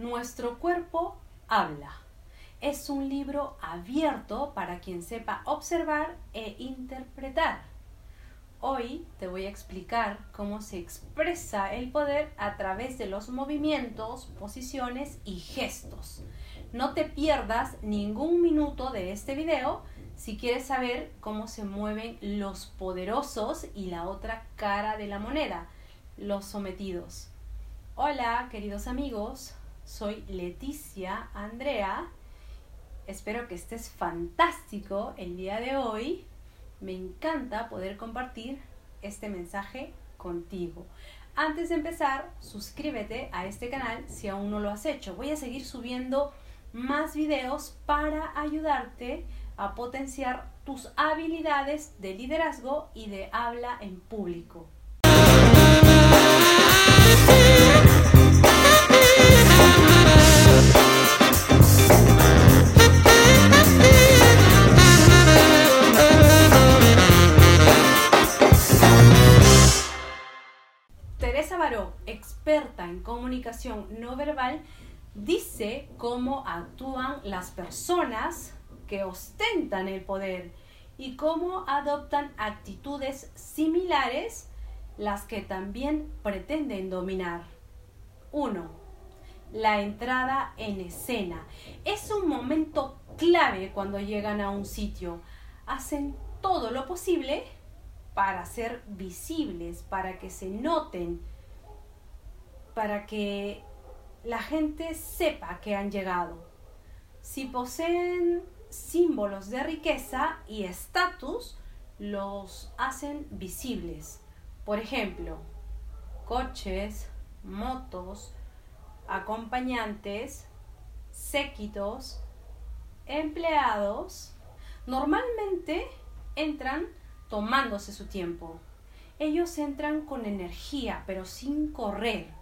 Nuestro cuerpo habla. Es un libro abierto para quien sepa observar e interpretar. Hoy te voy a explicar cómo se expresa el poder a través de los movimientos, posiciones y gestos. No te pierdas ningún minuto de este video si quieres saber cómo se mueven los poderosos y la otra cara de la moneda, los sometidos. Hola, queridos amigos, soy Leticia Andrea. Espero que estés fantástico el día de hoy. Me encanta poder compartir este mensaje contigo. Antes de empezar, suscríbete a este canal si aún no lo has hecho. Voy a seguir subiendo más videos para ayudarte a potenciar tus habilidades de liderazgo y de habla en público. Experta en comunicación no verbal, dice cómo actúan las personas que ostentan el poder y cómo adoptan actitudes similares las que también pretenden dominar. 1. La entrada en escena. Es un momento clave cuando llegan a un sitio. Hacen todo lo posible para ser visibles, para que se noten, para que la gente sepa que han llegado. Si poseen símbolos de riqueza y estatus, los hacen visibles. Por ejemplo, coches, motos, acompañantes, séquitos, empleados, normalmente entran tomándose su tiempo. Ellos entran con energía, pero sin correr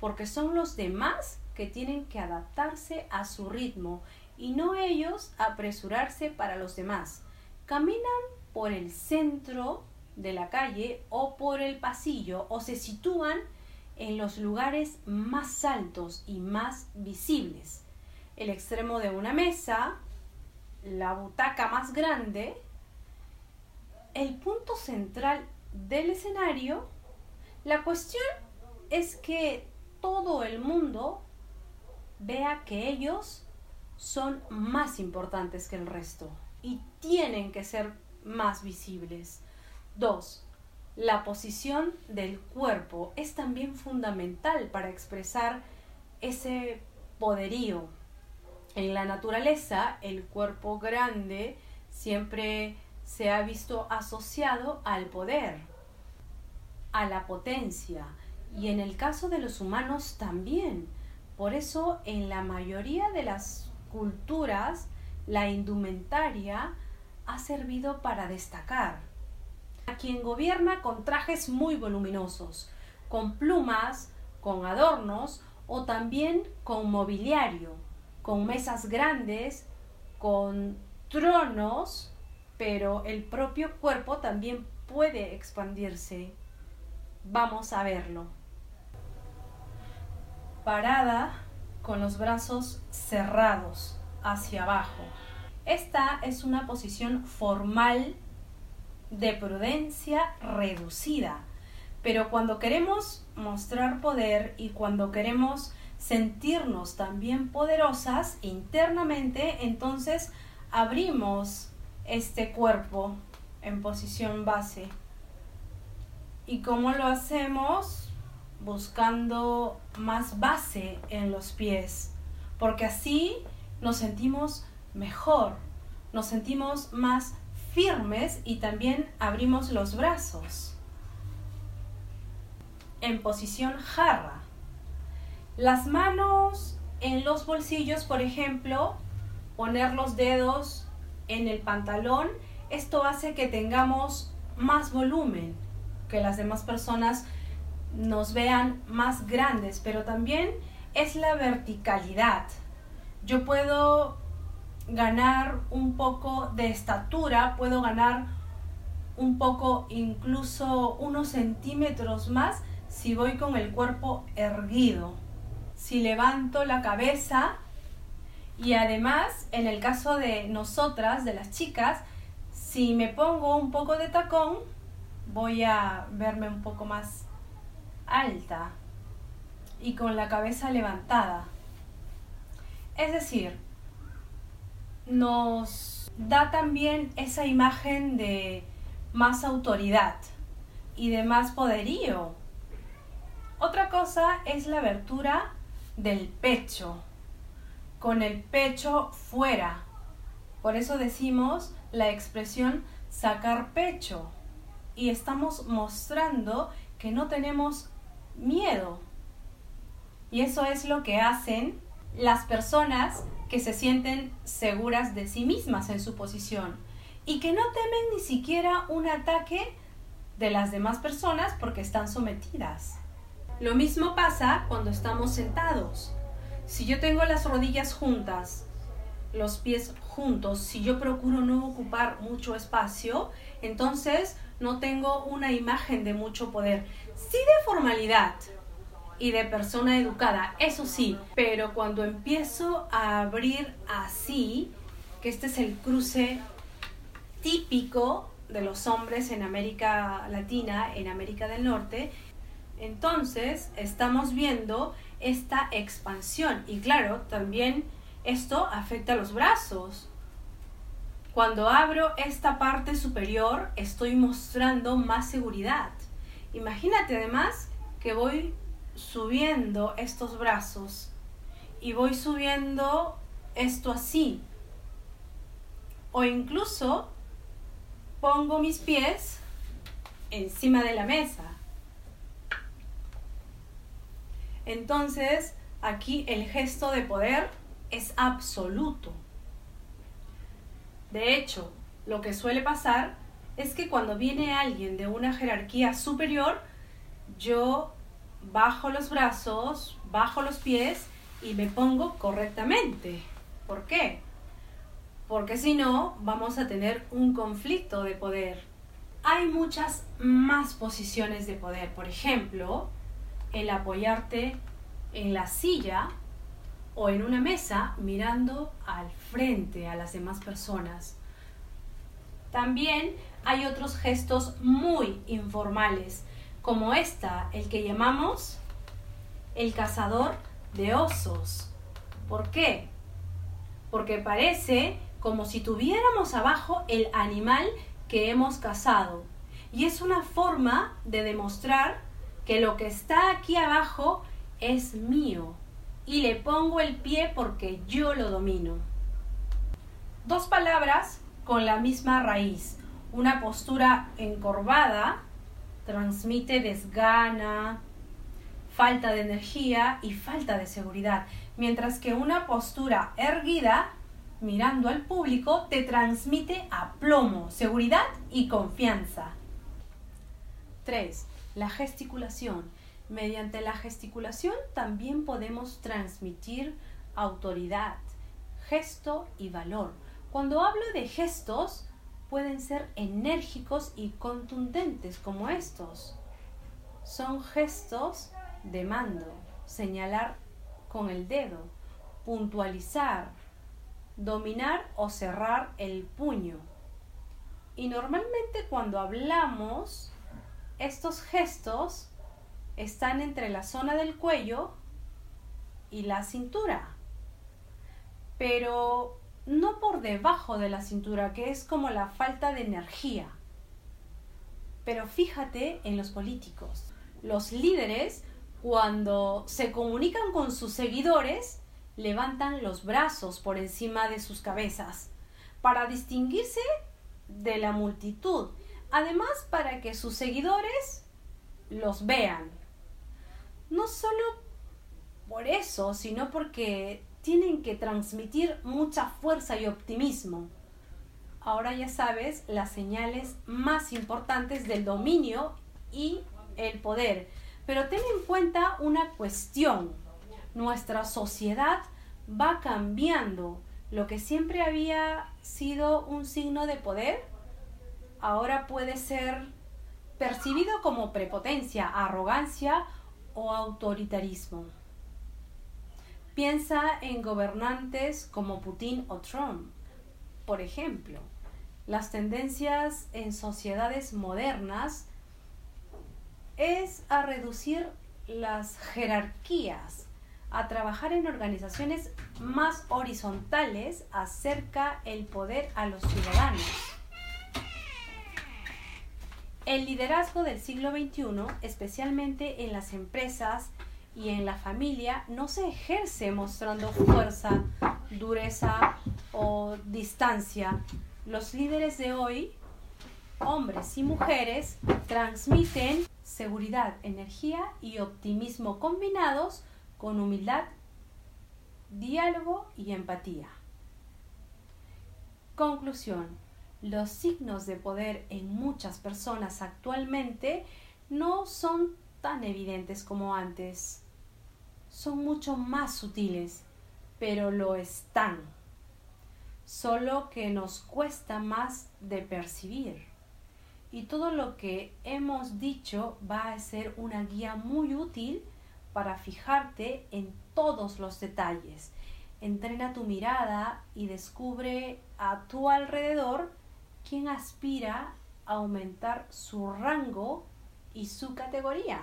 porque son los demás que tienen que adaptarse a su ritmo y no ellos apresurarse para los demás. Caminan por el centro de la calle o por el pasillo o se sitúan en los lugares más altos y más visibles. El extremo de una mesa, la butaca más grande, el punto central del escenario. La cuestión es que todo el mundo vea que ellos son más importantes que el resto y tienen que ser más visibles. Dos, la posición del cuerpo es también fundamental para expresar ese poderío. En la naturaleza, el cuerpo grande siempre se ha visto asociado al poder, a la potencia, y en el caso de los humanos también. Por eso en la mayoría de las culturas la indumentaria ha servido para destacar. A quien gobierna con trajes muy voluminosos, con plumas, con adornos o también con mobiliario, con mesas grandes, con tronos, pero el propio cuerpo también puede expandirse. Vamos a verlo parada con los brazos cerrados hacia abajo. Esta es una posición formal de prudencia reducida, pero cuando queremos mostrar poder y cuando queremos sentirnos también poderosas internamente, entonces abrimos este cuerpo en posición base. ¿Y cómo lo hacemos? Buscando más base en los pies, porque así nos sentimos mejor, nos sentimos más firmes y también abrimos los brazos. En posición jarra. Las manos en los bolsillos, por ejemplo, poner los dedos en el pantalón, esto hace que tengamos más volumen, que las demás personas nos vean más grandes, pero también es la verticalidad. Yo puedo ganar un poco de estatura, puedo ganar un poco, incluso unos centímetros más si voy con el cuerpo erguido. si levanto la cabeza y además en el caso de nosotras, de las chicas, si me pongo un poco de tacón, voy a verme un poco más alta y con la cabeza levantada. Es decir, nos da también esa imagen de más autoridad y de más poderío. Otra cosa es la abertura del pecho, con el pecho fuera. Por eso decimos la expresión sacar pecho y estamos mostrando que no tenemos miedo. Y eso es lo que hacen las personas que se sienten seguras de sí mismas en su posición y que no temen ni siquiera un ataque de las demás personas porque están sometidas. Lo mismo pasa cuando estamos sentados. Si yo tengo las rodillas juntas, los pies juntos, si yo procuro no ocupar mucho espacio, entonces no tengo una imagen de mucho poder. Sí de formalidad y de persona educada, eso sí, pero cuando empiezo a abrir así, que este es el cruce típico de los hombres en América Latina, en América del Norte, entonces estamos viendo esta expansión y claro, también esto afecta los brazos. Cuando abro esta parte superior estoy mostrando más seguridad. Imagínate además que voy subiendo estos brazos y voy subiendo esto así. O incluso pongo mis pies encima de la mesa. Entonces, aquí el gesto de poder es absoluto. De hecho, lo que suele pasar es que cuando viene alguien de una jerarquía superior, yo bajo los brazos, bajo los pies y me pongo correctamente. ¿Por qué? Porque si no, vamos a tener un conflicto de poder. Hay muchas más posiciones de poder. Por ejemplo, el apoyarte en la silla o en una mesa mirando al frente a las demás personas. También hay otros gestos muy informales como esta, el que llamamos el cazador de osos. ¿Por qué? Porque parece como si tuviéramos abajo el animal que hemos cazado. Y es una forma de demostrar que lo que está aquí abajo es mío. Y le pongo el pie porque yo lo domino. Dos palabras con la misma raíz. Una postura encorvada transmite desgana, falta de energía y falta de seguridad, mientras que una postura erguida, mirando al público, te transmite aplomo, seguridad y confianza. 3. La gesticulación. Mediante la gesticulación también podemos transmitir autoridad, gesto y valor. Cuando hablo de gestos, pueden ser enérgicos y contundentes como estos. Son gestos de mando, señalar con el dedo, puntualizar, dominar o cerrar el puño. Y normalmente cuando hablamos, estos gestos están entre la zona del cuello y la cintura. Pero no por debajo de la cintura, que es como la falta de energía. Pero fíjate en los políticos. Los líderes, cuando se comunican con sus seguidores, levantan los brazos por encima de sus cabezas para distinguirse de la multitud. Además, para que sus seguidores los vean. No solo por eso, sino porque tienen que transmitir mucha fuerza y optimismo. Ahora ya sabes las señales más importantes del dominio y el poder. Pero ten en cuenta una cuestión. Nuestra sociedad va cambiando. Lo que siempre había sido un signo de poder, ahora puede ser percibido como prepotencia, arrogancia o autoritarismo. Piensa en gobernantes como Putin o Trump, por ejemplo. Las tendencias en sociedades modernas es a reducir las jerarquías, a trabajar en organizaciones más horizontales acerca el poder a los ciudadanos. El liderazgo del siglo XXI, especialmente en las empresas y en la familia, no se ejerce mostrando fuerza, dureza o distancia. Los líderes de hoy, hombres y mujeres, transmiten seguridad, energía y optimismo combinados con humildad, diálogo y empatía. Conclusión. Los signos de poder en muchas personas actualmente no son tan evidentes como antes. Son mucho más sutiles, pero lo están. Solo que nos cuesta más de percibir y todo lo que hemos dicho va a ser una guía muy útil para fijarte en todos los detalles. Entrena tu mirada y descubre a tu alrededor quién aspira a aumentar su rango y su categoría.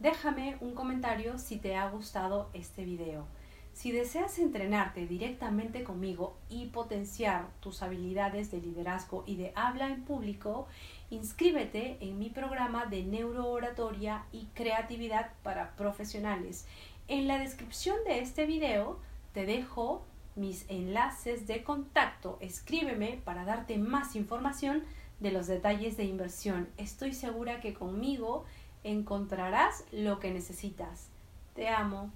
Déjame un comentario si te ha gustado este video. Si deseas entrenarte directamente conmigo y potenciar tus habilidades de liderazgo y de habla en público, inscríbete en mi programa de neurooratoria y creatividad para profesionales. En la descripción de este video te dejo mis enlaces de contacto. Escríbeme para darte más información de los detalles de inversión. Estoy segura que conmigo encontrarás lo que necesitas. Te amo.